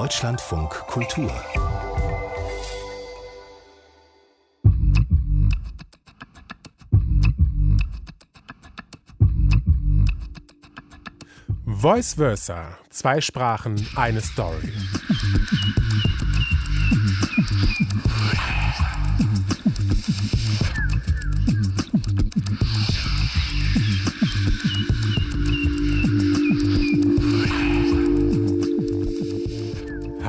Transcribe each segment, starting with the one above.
Deutschlandfunk Kultur. Voice Versa. Zwei Sprachen, eine Story.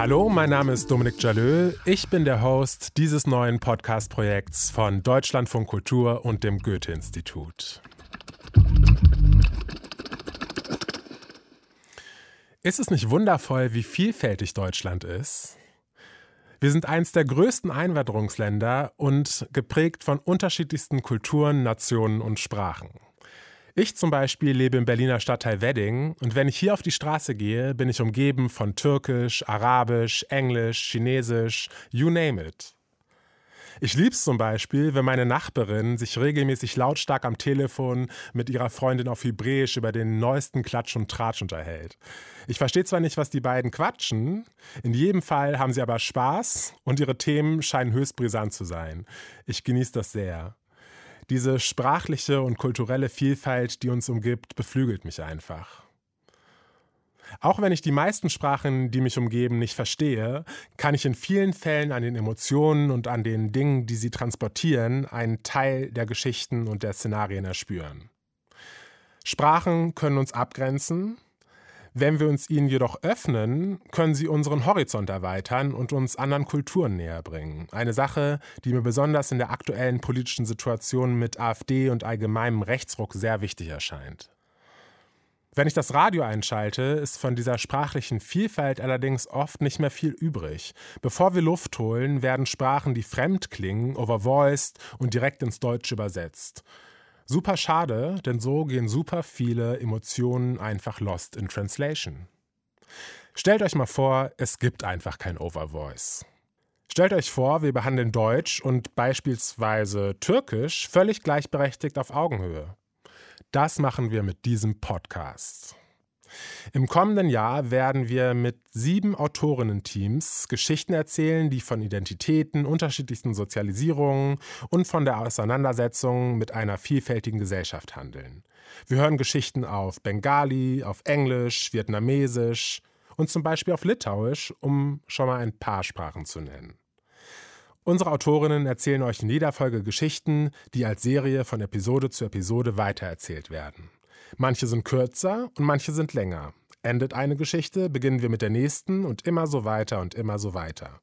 Hallo, mein Name ist Dominik Jalö. Ich bin der Host dieses neuen Podcast-Projekts von Deutschlandfunk Kultur und dem Goethe-Institut. Ist es nicht wundervoll, wie vielfältig Deutschland ist? Wir sind eines der größten Einwanderungsländer und geprägt von unterschiedlichsten Kulturen, Nationen und Sprachen. Ich zum Beispiel lebe im Berliner Stadtteil Wedding und wenn ich hier auf die Straße gehe, bin ich umgeben von Türkisch, Arabisch, Englisch, Chinesisch, you name it. Ich liebe es zum Beispiel, wenn meine Nachbarin sich regelmäßig lautstark am Telefon mit ihrer Freundin auf Hebräisch über den neuesten Klatsch und Tratsch unterhält. Ich verstehe zwar nicht, was die beiden quatschen, in jedem Fall haben sie aber Spaß und ihre Themen scheinen höchst brisant zu sein. Ich genieße das sehr. Diese sprachliche und kulturelle Vielfalt, die uns umgibt, beflügelt mich einfach. Auch wenn ich die meisten Sprachen, die mich umgeben, nicht verstehe, kann ich in vielen Fällen an den Emotionen und an den Dingen, die sie transportieren, einen Teil der Geschichten und der Szenarien erspüren. Sprachen können uns abgrenzen, wenn wir uns ihnen jedoch öffnen, können sie unseren Horizont erweitern und uns anderen Kulturen näher bringen. Eine Sache, die mir besonders in der aktuellen politischen Situation mit AfD und allgemeinem Rechtsruck sehr wichtig erscheint. Wenn ich das Radio einschalte, ist von dieser sprachlichen Vielfalt allerdings oft nicht mehr viel übrig. Bevor wir Luft holen, werden Sprachen, die fremd klingen, overvoiced und direkt ins Deutsche übersetzt. Super schade, denn so gehen super viele Emotionen einfach lost in translation. Stellt euch mal vor, es gibt einfach kein Overvoice. Stellt euch vor, wir behandeln Deutsch und beispielsweise Türkisch völlig gleichberechtigt auf Augenhöhe. Das machen wir mit diesem Podcast. Im kommenden Jahr werden wir mit sieben Autorinnen-Teams Geschichten erzählen, die von Identitäten, unterschiedlichsten Sozialisierungen und von der Auseinandersetzung mit einer vielfältigen Gesellschaft handeln. Wir hören Geschichten auf Bengali, auf Englisch, Vietnamesisch und zum Beispiel auf Litauisch, um schon mal ein paar Sprachen zu nennen. Unsere Autorinnen erzählen euch in jeder Folge Geschichten, die als Serie von Episode zu Episode weitererzählt werden. Manche sind kürzer und manche sind länger. Endet eine Geschichte, beginnen wir mit der nächsten und immer so weiter und immer so weiter.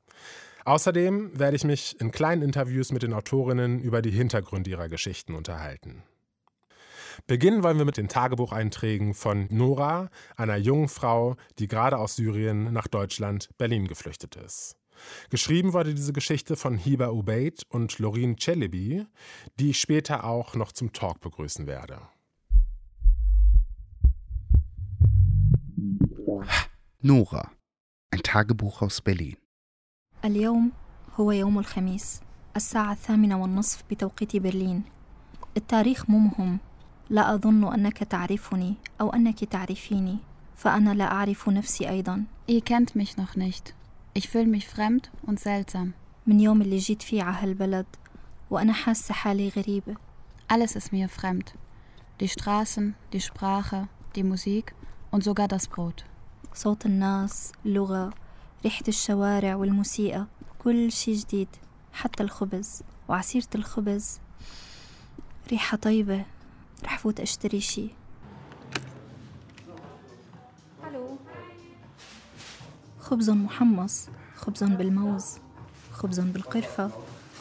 Außerdem werde ich mich in kleinen Interviews mit den Autorinnen über die Hintergründe ihrer Geschichten unterhalten. Beginnen wollen wir mit den Tagebucheinträgen von Nora, einer jungen Frau, die gerade aus Syrien nach Deutschland, Berlin geflüchtet ist. Geschrieben wurde diese Geschichte von Hiba Ubaid und Lorin Celebi, die ich später auch noch zum Talk begrüßen werde. نورا ein Tagebuch aus Berlin اليوم هو يوم الخميس الساعة الثامنة والنصف بتوقيت برلين التاريخ مو مهم لا أظن أنك تعرفني أو أنك تعرفيني فأنا لا أعرف نفسي أيضا Ihr kennt mich noch nicht. Ich fühle mich fremd und seltsam. من يوم اللي جيت فيه على هالبلد وأنا حاسة حالي غريبة Alles ist mir fremd. Die Straßen, die Sprache, die Musik und sogar das Brot. صوت الناس اللغة ريحة الشوارع والموسيقى كل شي جديد حتى الخبز وعصيرة الخبز ريحة طيبة رح فوت أشتري شي خبز محمص خبز بالموز خبز بالقرفة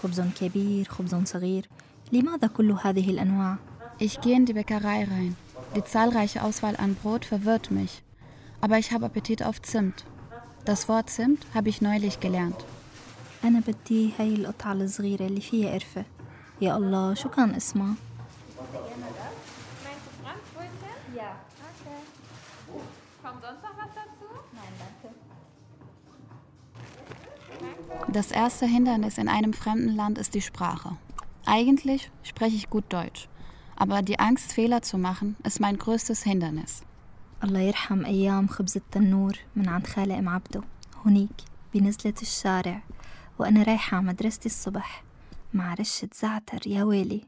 خبز كبير خبز صغير لماذا كل هذه الأنواع؟ Ich gehe in die Bäckerei rein. Die zahlreiche Auswahl an Brot verwirrt mich. Aber ich habe Appetit auf Zimt. Das Wort Zimt habe ich neulich gelernt. أنا بدي هاي القطعة الصغيرة اللي فيها قرفة يا الله شو كان اسمها؟ Meinst du Franzbrötchen? Ja. Okay. Kommt sonst noch was dazu? Nein, danke. Das erste Hindernis in einem fremden Land ist die Sprache. Eigentlich spreche ich gut Deutsch. Aber die Angst, Fehler zu machen, ist mein größtes Hindernis. الله يرحم أيام خبز التنور من عند خالة أم عبده هنيك بنزلة الشارع وأنا رايحة على مدرستي الصبح مع رشة زعتر يا ويلي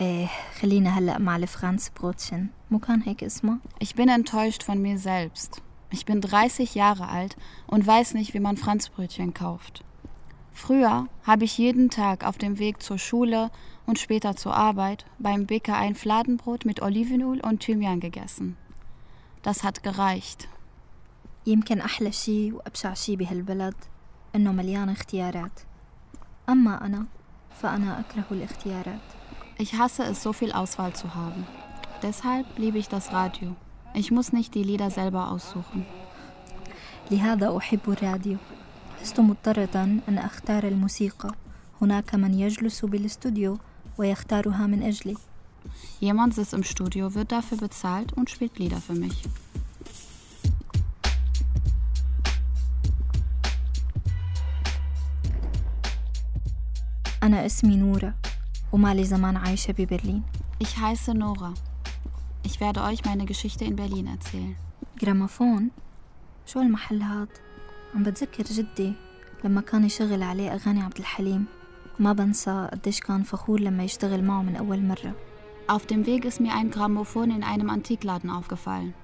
ايه خلينا هلأ مع الفرانس بروتشن مو كان هيك اسمه؟ Ich bin enttäuscht von mir selbst. Ich bin 30 Jahre alt und weiß nicht, wie man Franzbrötchen kauft. Früher habe ich jeden Tag auf dem Weg zur Schule und später zur Arbeit beim Bäcker ein Fladenbrot mit Olivenöl und Thymian gegessen. Das hat gereicht. يمكن أحلى شي وأبشع شي بهالبلد إنه مليان اختيارات أما أنا فأنا أكره الاختيارات Ich hasse es, so viel Auswahl zu haben. Deshalb liebe ich das Radio. Ich muss nicht die Lieder selber aussuchen. لهذا أحب الراديو لست مضطرة أن أختار الموسيقى هناك من يجلس بالاستوديو ويختارها من أجلي Jemand sitzt im Studio, wird dafür bezahlt und spielt Lieder für mich. أنا اسمي نورة وما لي زمان عايشة ببرلين Ich heiße Nora. Ich werde euch meine Geschichte in Berlin erzählen. جرامافون شو المحل هاد عم بتذكر جدي لما كان يشغل عليه أغاني عبد الحليم ما بنسى قديش كان فخور لما يشتغل معه من أول مرة Auf dem Weg ist mir ein Grammophon in einem Antikladen aufgefallen.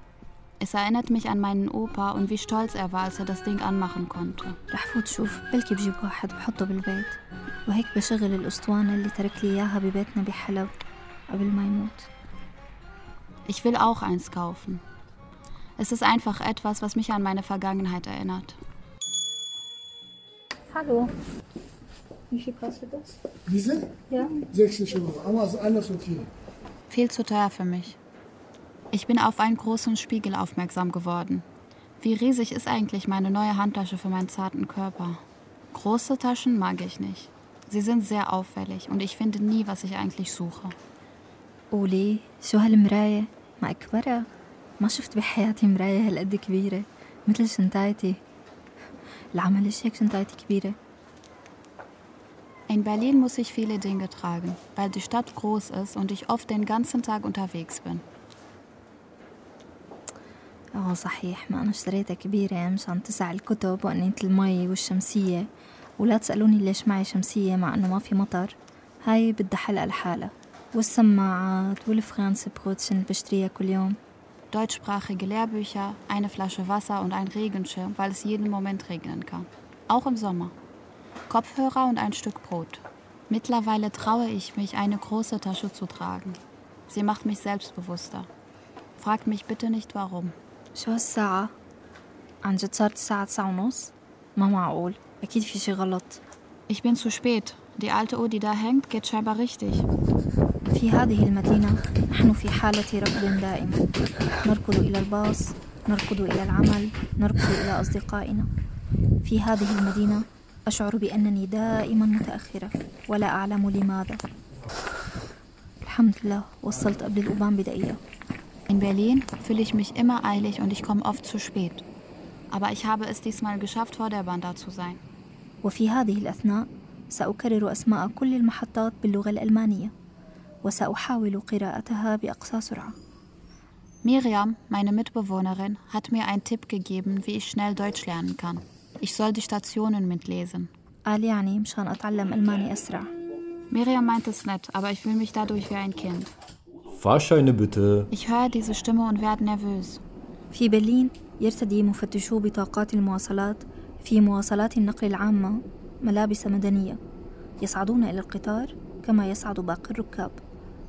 Es erinnert mich an meinen Opa und wie stolz er war, als er das Ding anmachen konnte. رح فوت شوف بلكي بجيب واحد بحطه بالبيت وهيك بشغل الأسطوانة اللي ترك لي إياها ببيتنا بحلب قبل ما يموت Ich will auch eins kaufen. Es ist einfach etwas, was mich an meine Vergangenheit erinnert. Hallo. Wie viel kostet das? Diese? Ja. 60 Euro. Aber ist alles okay. Viel zu teuer für mich. Ich bin auf einen großen Spiegel aufmerksam geworden. Wie riesig ist eigentlich meine neue Handtasche für meinen zarten Körper? Große Taschen mag ich nicht. Sie sind sehr auffällig und ich finde nie, was ich eigentlich suche. قولي شو هالمراية ما أكبرها ما شفت بحياتي مراية هالقد كبيرة مثل شنطايتي العمل ليش هيك شنطايتي كبيرة In Berlin muss ich viele Dinge tragen, weil die Stadt groß ist und ich oft den ganzen Tag unterwegs bin. اه صحيح ما أنا اشتريتها كبيرة مشان تسع الكتب وأنية المي والشمسية ولا تسألوني ليش معي شمسية مع أنه ما في مطر هاي بدها حلقة لحالها والسماعات والفرانس بروتشن اللي بشتريها كل يوم Deutschsprachige Lehrbücher, eine Flasche Wasser und ein Regenschirm, weil es jeden Moment regnen kann. Auch im Sommer. Kopfhörer und ein Stück Brot. Mittlerweile traue ich mich, eine große Tasche zu tragen. Sie macht mich selbstbewusster. Fragt mich bitte nicht warum. شو هالساعة؟ عن جد صارت الساعة تسعة ونص؟ ما معقول أكيد في شي غلط Ich bin zu spät. Die alte Uhr, die da hängt, geht scheinbar richtig. في هذه المدينة نحن في حالة ركض دائم نركض إلى الباص نركض إلى العمل نركض إلى أصدقائنا في هذه المدينة أشعر بأنني دائما متأخرة ولا أعلم لماذا الحمد لله وصلت قبل الأبان بدقيقة In Berlin fühle ich mich immer eilig und ich komme oft zu spät. Aber ich habe es diesmal geschafft, vor der Bahn da zu sein. وفي هذه الأثناء سأكرر أسماء كل المحطات باللغة الألمانية وسأحاول قراءتها بأقصى سرعة Miriam, meine Mitbewohnerin, hat mir einen Tipp gegeben, wie ich schnell Deutsch lernen kann. Ich soll die Stationen mitlesen. قال يعني مشان أتعلم ألماني أسرع Miriam meint es nett, aber ich fühle mich dadurch wie ein Kind. Fahrscheine bitte. Ich höre diese Stimme und werde nervös. في برلين يرتدي مفتشو بطاقات المواصلات في مواصلات النقل العامة ملابس مدنية يصعدون إلى القطار كما يصعد باقي الركاب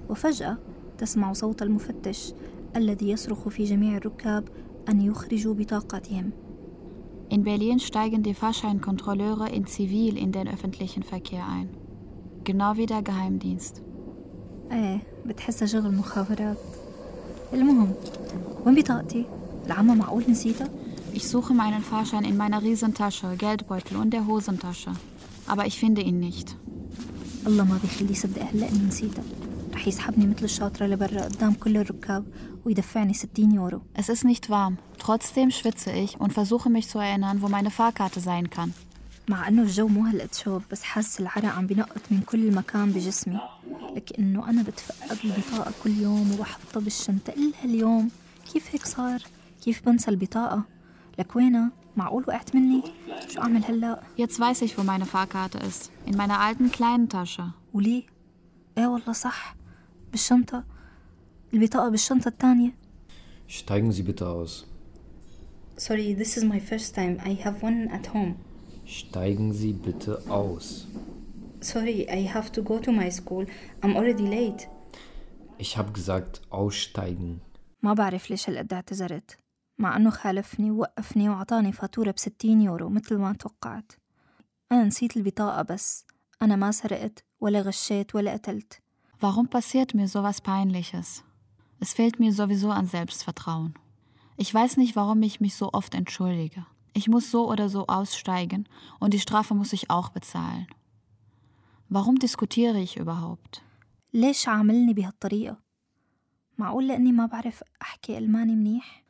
وفجأة تسمع صوت المفتش الذي يصرخ في جميع الركاب أن يخرجوا بطاقاتهم In Berlin steigen die Fahrscheinkontrolleure in Zivil in den öffentlichen Verkehr ein. Genau wie der Geheimdienst. ايه بتحسها شغل مخابرات المهم وين بطاقتي؟ العامة معقول نسيتها؟ Ich suche meinen Fahrschein in meiner Riesentasche, Geldbeutel und der Hosentasche. Aber ich finde ihn nicht. الله ما بيخليه يصدق هلا اني نسيتها رح يسحبني مثل الشاطرة لبرا قدام كل الركاب ويدفعني 60 يورو Es ist nicht warm. Trotzdem schwitze ich und versuche mich zu erinnern, wo meine Fahrkarte sein kann. مع انه الجو مو هالقد شوب بس حاسة العرق عم بنقط من كل مكان بجسمي لكنه انا بتفقد البطاقة كل يوم وبحطها بالشنطة إلها اليوم كيف هيك صار؟ كيف بنسى البطاقة؟ لك وينها؟ معقول وقعت مني؟ شو أعمل هلأ؟ Jetzt weiß ich, wo meine Fahrkarte ist. In meiner alten kleinen Tasche. وليه؟ إيه والله صح بالشنطة البطاقة بالشنطة التانية Steigen Sie bitte aus. Sorry, this is my first time. I have one at home. Steigen Sie bitte aus. Sorry, I have to go to my school. I'm already late. Ich habe gesagt, aussteigen. ما بعرف ليش هالقد اعتذرت مع إنه خالفني ووقفني وعطاني فاتورة بستين يورو مثل ما توقعت أنا نسيت البطاقة بس أنا ما سرقت ولا غشيت ولا قتلت Warum passiert mir sowas Peinliches? Es fehlt mir sowieso an Selbstvertrauen. Ich weiß nicht, warum ich mich so oft entschuldige. Ich muss so oder so aussteigen und die Strafe muss ich auch bezahlen. Warum diskutiere ich überhaupt? ليش عاملني بهالطريقة؟ معقول لأني ما بعرف أحكي ألماني منيح؟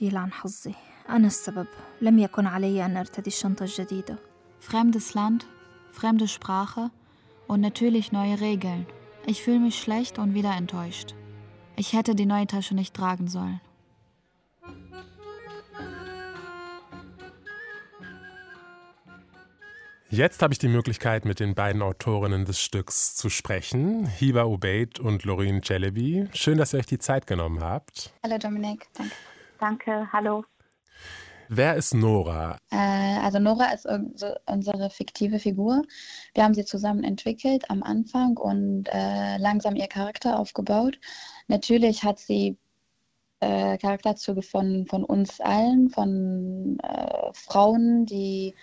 يلعن حظي أنا السبب لم يكن علي أن أرتدي الشنطة الجديدة Fremdes Land, fremde Sprache und natürlich neue Regeln. Ich fühle mich schlecht und wieder enttäuscht. Ich hätte die neue Tasche nicht tragen sollen. Jetzt habe ich die Möglichkeit, mit den beiden Autorinnen des Stücks zu sprechen, Hiba Ubeid und Lorin Celebi. Schön, dass ihr euch die Zeit genommen habt. Hallo Dominik, danke. Danke, hallo. Wer ist Nora? Äh, also Nora ist unsere, fiktive Figur. Wir haben sie zusammen entwickelt am Anfang und äh, langsam ihr Charakter aufgebaut. Natürlich hat sie äh, Charakterzüge von, von uns allen, von äh, Frauen, die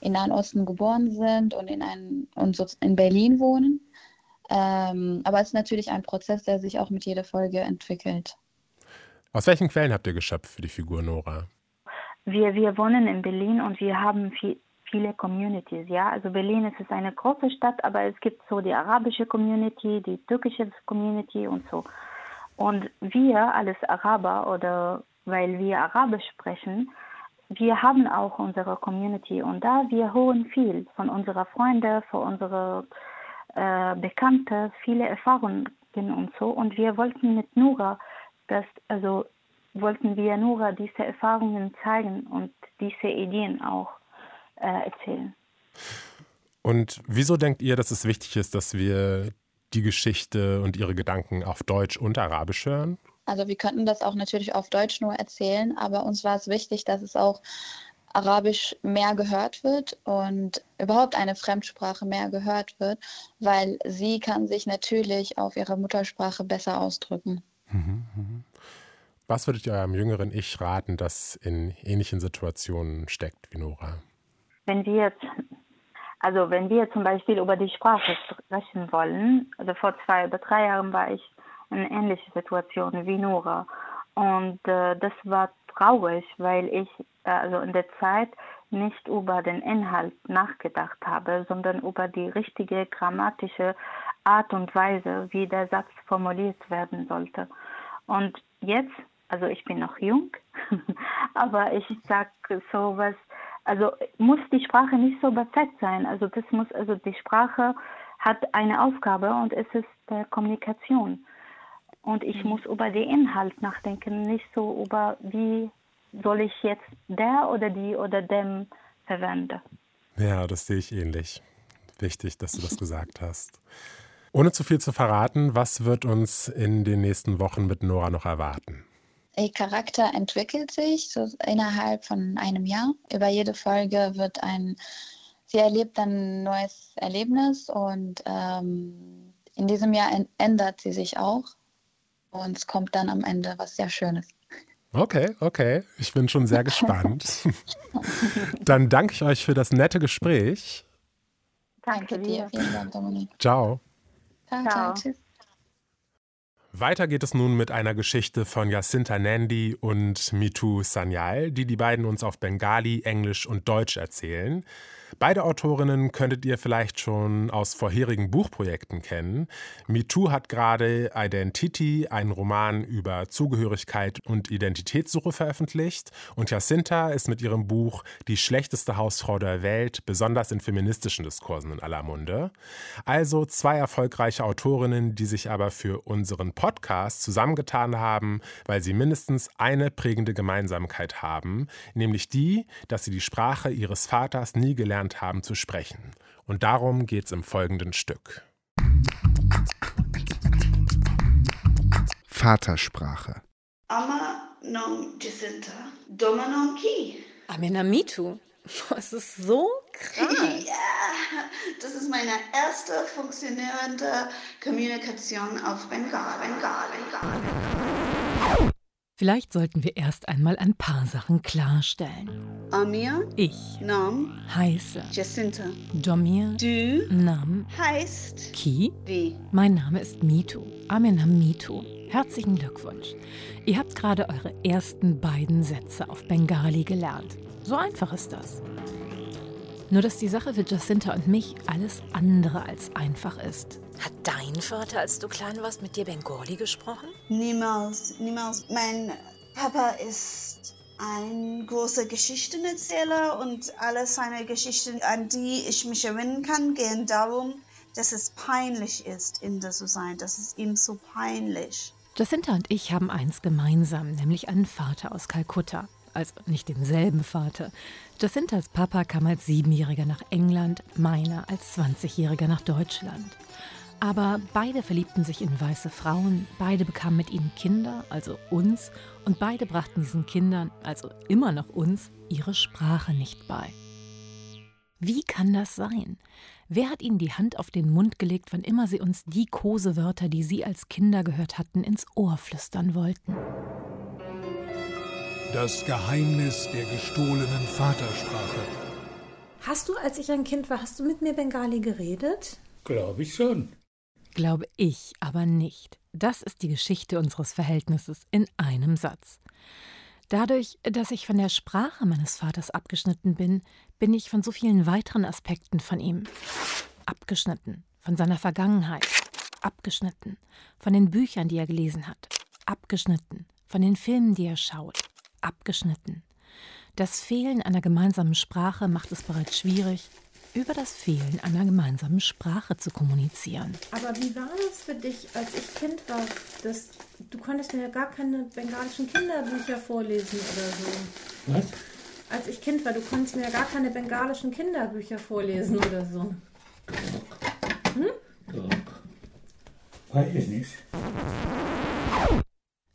in Nahen Osten geboren sind und in, ein, und so in Berlin wohnen. Ähm, aber es ist natürlich ein Prozess, der sich auch mit jeder Folge entwickelt. Aus welchen Quellen habt ihr geschöpft für die Figur Nora? Wir, wir wohnen in Berlin und wir haben viel, viele Communities, ja. Also Berlin ist es eine große Stadt, aber es gibt so die arabische Community, die türkische Community und so. Und wir als Araber oder weil wir Arabisch sprechen, wir haben auch unsere Community und da wir hören viel von unseren Freunden, von unseren äh, Bekannten, viele Erfahrungen und so. Und wir wollten mit Nura, das, also wollten wir Nura diese Erfahrungen zeigen und diese Ideen auch äh, erzählen. Und wieso denkt ihr, dass es wichtig ist, dass wir die Geschichte und ihre Gedanken auf Deutsch und Arabisch hören? Also wir könnten das auch natürlich auf Deutsch nur erzählen, aber uns war es wichtig, dass es auch Arabisch mehr gehört wird und überhaupt eine Fremdsprache mehr gehört wird, weil sie kann sich natürlich auf ihrer Muttersprache besser ausdrücken. Was würdet ihr eurem jüngeren Ich raten, das in ähnlichen Situationen steckt wie Nora? Wenn wir jetzt, also wenn wir zum Beispiel über die Sprache sprechen wollen, also vor zwei oder drei Jahren war ich in ähnlicher Situation wie Nora und äh, das war traurig, weil ich äh, also in der Zeit nicht über den Inhalt nachgedacht habe, sondern über die richtige grammatische Art und Weise, wie der Satz formuliert werden sollte. Und jetzt, also ich bin noch jung, aber ich sage sowas, also muss die Sprache nicht so perfekt sein. Also das muss, also die Sprache hat eine Aufgabe und es ist äh, Kommunikation. Und ich muss über den Inhalt nachdenken, nicht so über wie soll ich jetzt der oder die oder dem verwenden. Ja, das sehe ich ähnlich. Wichtig, dass du das gesagt hast. Ohne zu viel zu verraten, was wird uns in den nächsten Wochen mit Nora noch erwarten? Ihr Charakter entwickelt sich so innerhalb von einem Jahr. Über jede Folge wird ein, sie erlebt ein neues Erlebnis und ähm, in diesem Jahr ändert sie sich auch und es kommt dann am Ende was sehr Schönes. Okay, okay. Ich bin schon sehr gespannt. Dann danke ich euch für das nette Gespräch. Danke, dir. Vielen Dank, Dominik. Ciao. Ciao, ciao. Tschüss. Weiter geht es nun mit einer Geschichte von Jacinta Nandi und Mitu Sanyal, die die beiden uns auf Bengali, Englisch und Deutsch erzählen. Beide Autorinnen könntet ihr vielleicht schon aus vorherigen Buchprojekten kennen. MeToo hat gerade Identity, einen Roman über Zugehörigkeit und Identitätssuche veröffentlicht. Und Jacinta ist mit ihrem Buch Die schlechteste Hausfrau der Welt besonders in feministischen Diskursen in aller Munde. Also zwei erfolgreiche Autorinnen, die sich aber für unseren Podcast zusammengetan haben, weil sie mindestens eine prägende Gemeinsamkeit haben, nämlich die, dass sie die Sprache ihres Vaters nie gelernt haben zu sprechen. Und darum geht es im folgenden Stück. Vatersprache. Ama non Jacinta, Doma non Ki. Amenamitu. Es ist so krass. ja, das ist meine erste funktionierende Kommunikation auf Bengal, Bengal, Bengal. Vielleicht sollten wir erst einmal ein paar Sachen klarstellen. Amir, Ich Nam, heiße Jacinta. Domir Du Nam heißt Ki. wie? Mein Name ist Mitu. Amenam Mitu. Herzlichen Glückwunsch. Ihr habt gerade eure ersten beiden Sätze auf Bengali gelernt. So einfach ist das. Nur dass die Sache für Jacinta und mich alles andere als einfach ist. Hat dein Vater, als du klein warst, mit dir Bengali gesprochen? Niemals, niemals. Mein Papa ist ein großer Geschichtenerzähler und alle seine Geschichten, an die ich mich erinnern kann, gehen darum, dass es peinlich ist, Inder zu sein. Das ist ihm so peinlich. Jacinta und ich haben eins gemeinsam, nämlich einen Vater aus Kalkutta. Also nicht denselben Vater. Jacintas Papa kam als Siebenjähriger nach England, meiner als 20-Jähriger nach Deutschland. Aber beide verliebten sich in weiße Frauen, beide bekamen mit ihnen Kinder, also uns, und beide brachten diesen Kindern, also immer noch uns, ihre Sprache nicht bei. Wie kann das sein? Wer hat ihnen die Hand auf den Mund gelegt, wann immer sie uns die Kosewörter, die sie als Kinder gehört hatten, ins Ohr flüstern wollten? Das Geheimnis der gestohlenen Vatersprache. Hast du, als ich ein Kind war, hast du mit mir Bengali geredet? Glaube ich schon. Glaube ich aber nicht. Das ist die Geschichte unseres Verhältnisses in einem Satz. Dadurch, dass ich von der Sprache meines Vaters abgeschnitten bin, bin ich von so vielen weiteren Aspekten von ihm abgeschnitten, von seiner Vergangenheit abgeschnitten, von den Büchern, die er gelesen hat, abgeschnitten, von den Filmen, die er schaut, abgeschnitten. Das Fehlen einer gemeinsamen Sprache macht es bereits schwierig, über das Fehlen einer gemeinsamen Sprache zu kommunizieren. Aber wie war das für dich, als ich Kind war? Das, du konntest mir ja gar keine bengalischen Kinderbücher vorlesen oder so. Was? Als ich Kind war, du konntest mir ja gar keine bengalischen Kinderbücher vorlesen oder so. Hm? Doch. Weiß ich nicht.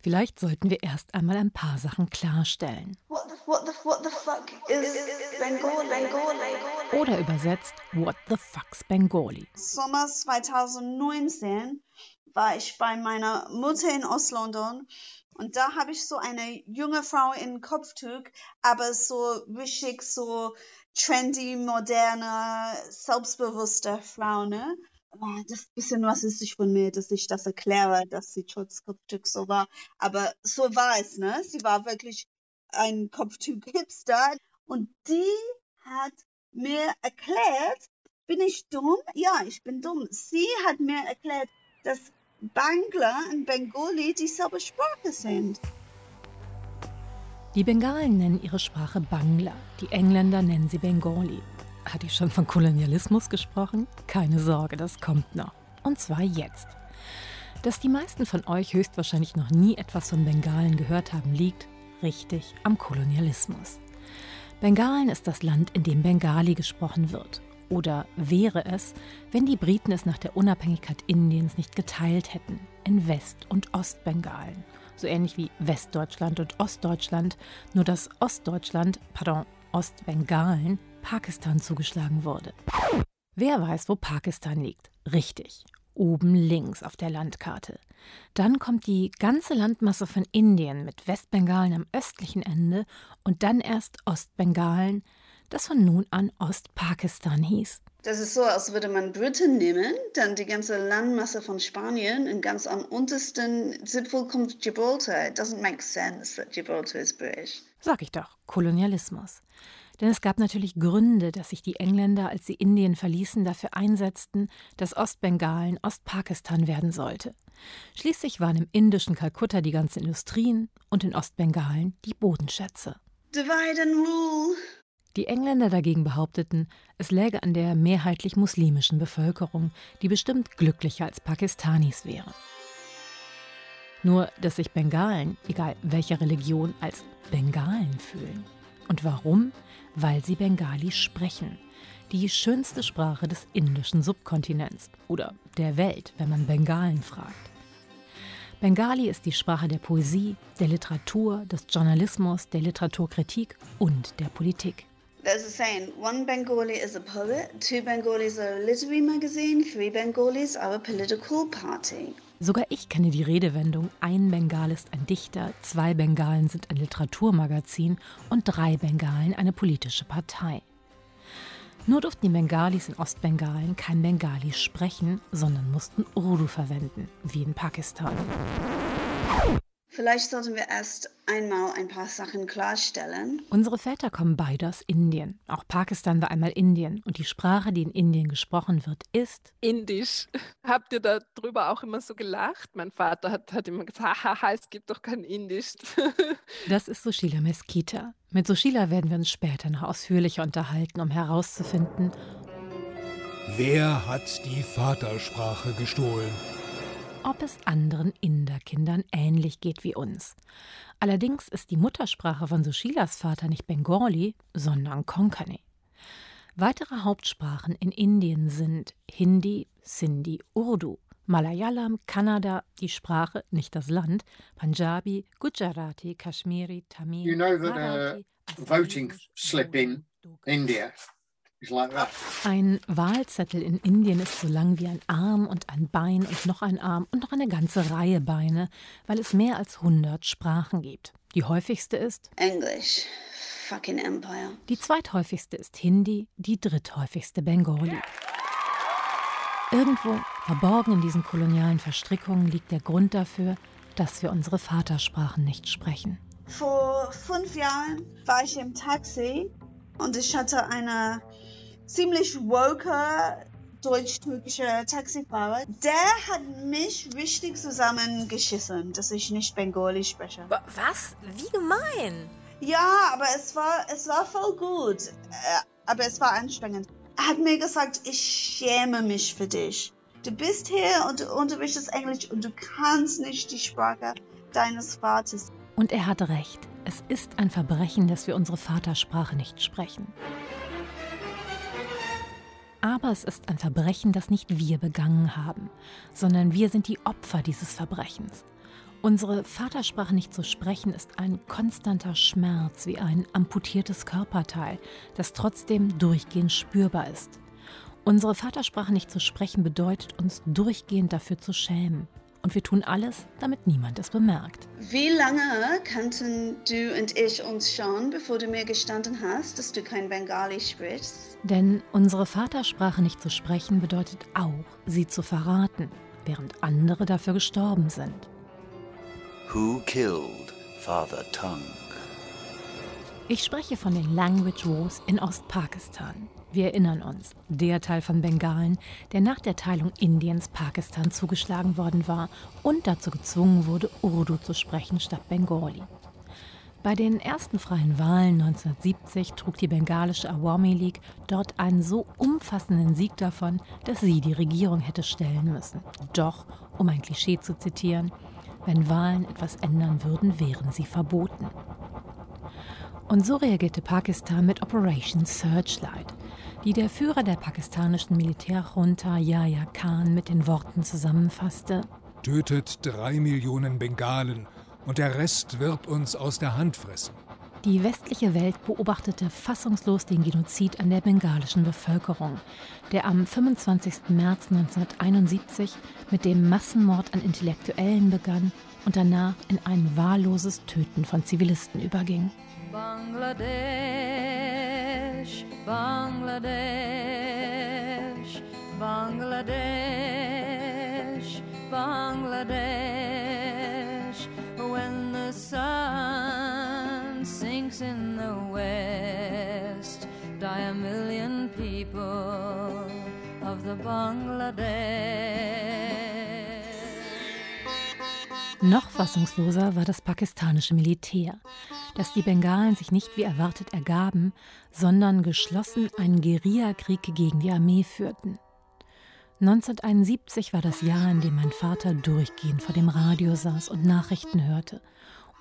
Vielleicht sollten wir erst einmal ein paar Sachen klarstellen. What the, what the, what the fuck is Bengal, Bengal, Bengal? Oder übersetzt, What the fuck's Bengali? Sommer 2019 war ich bei meiner Mutter in Ostlondon und da habe ich so eine junge Frau in Kopftuch, aber so richtig so trendy, moderne, selbstbewusste Frau, ne? Das bisschen was ist sich von mir, dass ich das erkläre, dass sie trotz Kopftuch so war. Aber so war es, ne? Sie war wirklich ein Kopftuch-Hipster. Und die hat mir erklärt, bin ich dumm? Ja, ich bin dumm. Sie hat mir erklärt, dass Bangla und Bengali dieselbe Sprache sind. Die Bengalen nennen ihre Sprache Bangla, die Engländer nennen sie Bengali. Hatte ich schon von Kolonialismus gesprochen? Keine Sorge, das kommt noch. Und zwar jetzt. Dass die meisten von euch höchstwahrscheinlich noch nie etwas von Bengalen gehört haben, liegt richtig am Kolonialismus. Bengalen ist das Land, in dem Bengali gesprochen wird. Oder wäre es, wenn die Briten es nach der Unabhängigkeit Indiens nicht geteilt hätten in West- und Ostbengalen. So ähnlich wie Westdeutschland und Ostdeutschland, nur dass Ostdeutschland, pardon, Ostbengalen, Pakistan zugeschlagen wurde. Wer weiß, wo Pakistan liegt? Richtig, oben links auf der Landkarte. Dann kommt die ganze Landmasse von Indien mit Westbengalen am östlichen Ende und dann erst Ostbengalen, das von nun an Ostpakistan hieß. Das ist so, als würde man Britain nehmen, dann die ganze Landmasse von Spanien und ganz am untersten Zipfel kommt Gibraltar. It doesn't make sense that Gibraltar is British. Sag ich doch, Kolonialismus. Denn es gab natürlich Gründe, dass sich die Engländer, als sie Indien verließen, dafür einsetzten, dass Ostbengalen Ostpakistan werden sollte. Schließlich waren im indischen Kalkutta die ganzen Industrien und in Ostbengalen die Bodenschätze. Divide and rule. Die Engländer dagegen behaupteten, es läge an der mehrheitlich muslimischen Bevölkerung, die bestimmt glücklicher als Pakistanis wäre. Nur, dass sich Bengalen, egal welcher Religion, als Bengalen fühlen. Und warum? Weil sie Bengali sprechen. Die schönste Sprache des indischen Subkontinents oder der Welt, wenn man Bengalen fragt. Bengali ist die Sprache der Poesie, der Literatur, des Journalismus, der Literaturkritik und der Politik. There's a saying, one Bengali is a poet, two Bengalis are a literary magazine, three Bengalis are a political party. Sogar ich kenne die Redewendung, ein Bengal ist ein Dichter, zwei Bengalen sind ein Literaturmagazin und drei Bengalen eine politische Partei. Nur durften die Bengalis in Ostbengalen kein Bengali sprechen, sondern mussten Urdu verwenden, wie in Pakistan. Vielleicht sollten wir erst einmal ein paar Sachen klarstellen. Unsere Väter kommen beide aus Indien. Auch Pakistan war einmal Indien. Und die Sprache, die in Indien gesprochen wird, ist Indisch. Habt ihr darüber auch immer so gelacht? Mein Vater hat, hat immer gesagt, haha, es gibt doch kein Indisch. das ist Sushila Meskita. Mit Sushila werden wir uns später noch ausführlicher unterhalten, um herauszufinden, wer hat die Vatersprache gestohlen? Ob es anderen Inderkindern ähnlich geht wie uns. Allerdings ist die Muttersprache von Sushilas Vater nicht Bengali, sondern Konkani. Weitere Hauptsprachen in Indien sind Hindi, Sindhi, Urdu, Malayalam, Kannada, die Sprache, nicht das Land, Punjabi, Gujarati, Kashmiri, Tamil. You know that a voting slip in India ein Wahlzettel in Indien ist so lang wie ein Arm und ein Bein und noch ein Arm und noch eine ganze Reihe Beine, weil es mehr als 100 Sprachen gibt. Die häufigste ist Englisch. Fucking Empire. Die zweithäufigste ist Hindi, die dritthäufigste Bengali. Irgendwo, verborgen in diesen kolonialen Verstrickungen, liegt der Grund dafür, dass wir unsere Vatersprachen nicht sprechen. Vor fünf Jahren war ich im Taxi und ich hatte eine ziemlich woke deutsch-türkischer Taxifahrer. Der hat mich richtig zusammengeschissen, dass ich nicht Bengali spreche. Was? Wie gemein? Ja, aber es war, es war voll gut. Äh, aber es war anstrengend. Er hat mir gesagt, ich schäme mich für dich. Du bist hier und du unterrichtest Englisch und du kannst nicht die Sprache deines Vaters. Und er hat recht. Es ist ein Verbrechen, dass wir unsere Vatersprache nicht sprechen. Aber es ist ein Verbrechen, das nicht wir begangen haben, sondern wir sind die Opfer dieses Verbrechens. Unsere Vatersprache nicht zu sprechen ist ein konstanter Schmerz wie ein amputiertes Körperteil, das trotzdem durchgehend spürbar ist. Unsere Vatersprache nicht zu sprechen bedeutet uns durchgehend dafür zu schämen. Und wir tun alles, damit niemand es bemerkt. Wie lange kannten du und ich uns schon, bevor du mir gestanden hast, dass du kein Bengali sprichst? Denn unsere Vatersprache nicht zu sprechen bedeutet auch, sie zu verraten, während andere dafür gestorben sind. Who killed Father Tongue? Ich spreche von den Language Wars in Ostpakistan. Wir erinnern uns, der Teil von Bengalen, der nach der Teilung Indiens Pakistan zugeschlagen worden war und dazu gezwungen wurde, Urdu zu sprechen statt Bengali. Bei den ersten freien Wahlen 1970 trug die bengalische Awami League dort einen so umfassenden Sieg davon, dass sie die Regierung hätte stellen müssen. Doch, um ein Klischee zu zitieren, wenn Wahlen etwas ändern würden, wären sie verboten. Und so reagierte Pakistan mit Operation Searchlight, die der Führer der pakistanischen Militärjunta Yahya Khan mit den Worten zusammenfasste: Tötet drei Millionen Bengalen und der Rest wird uns aus der Hand fressen. Die westliche Welt beobachtete fassungslos den Genozid an der bengalischen Bevölkerung, der am 25. März 1971 mit dem Massenmord an Intellektuellen begann und danach in ein wahlloses Töten von Zivilisten überging. Bangladesh, Bangladesh, Bangladesh, Bangladesh. When the sun sinks in the west, die a million people of the Bangladesh. Noch fassungsloser war das pakistanische Militär, dass die Bengalen sich nicht wie erwartet ergaben, sondern geschlossen einen Guerillakrieg gegen die Armee führten. 1971 war das Jahr, in dem mein Vater durchgehend vor dem Radio saß und Nachrichten hörte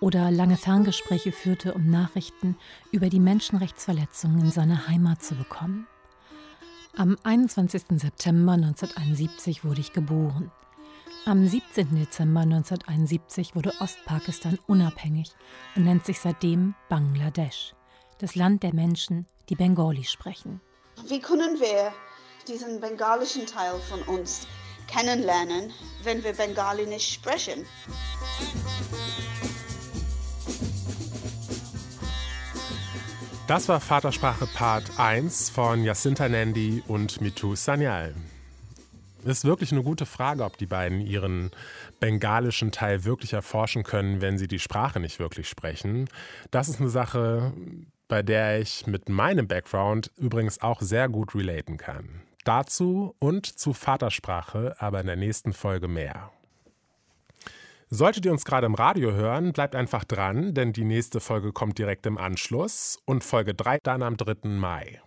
oder lange Ferngespräche führte, um Nachrichten über die Menschenrechtsverletzungen in seiner Heimat zu bekommen. Am 21. September 1971 wurde ich geboren. Am 17. Dezember 1971 wurde Ostpakistan unabhängig und nennt sich seitdem Bangladesch, das Land der Menschen, die Bengali sprechen. Wie können wir diesen bengalischen Teil von uns kennenlernen, wenn wir Bengali nicht sprechen? Das war Vatersprache Part 1 von Jacinta Nandi und Mitu Sanyal. Ist wirklich eine gute Frage, ob die beiden ihren bengalischen Teil wirklich erforschen können, wenn sie die Sprache nicht wirklich sprechen. Das ist eine Sache, bei der ich mit meinem Background übrigens auch sehr gut relaten kann. Dazu und zu Vatersprache aber in der nächsten Folge mehr. Solltet ihr uns gerade im Radio hören, bleibt einfach dran, denn die nächste Folge kommt direkt im Anschluss und Folge 3 dann am 3. Mai.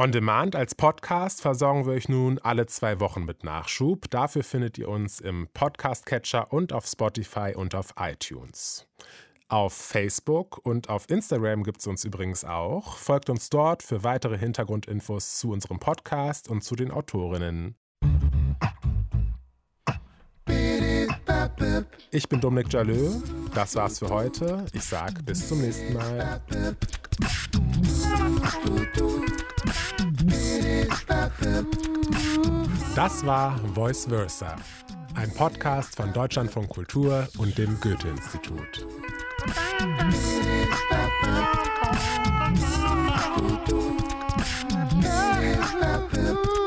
On Demand als Podcast versorgen wir euch nun alle zwei Wochen mit Nachschub. Dafür findet ihr uns im Podcast-Catcher und auf Spotify und auf iTunes. Auf Facebook und auf Instagram gibt es uns übrigens auch. Folgt uns dort für weitere Hintergrundinfos zu unserem Podcast und zu den Autorinnen. Ich bin Dominik Jalö. Das war's für heute. Ich sag bis zum nächsten Mal. Das war Voice Versa, ein Podcast von Deutschlandfunk Kultur und dem Goethe-Institut. Thank.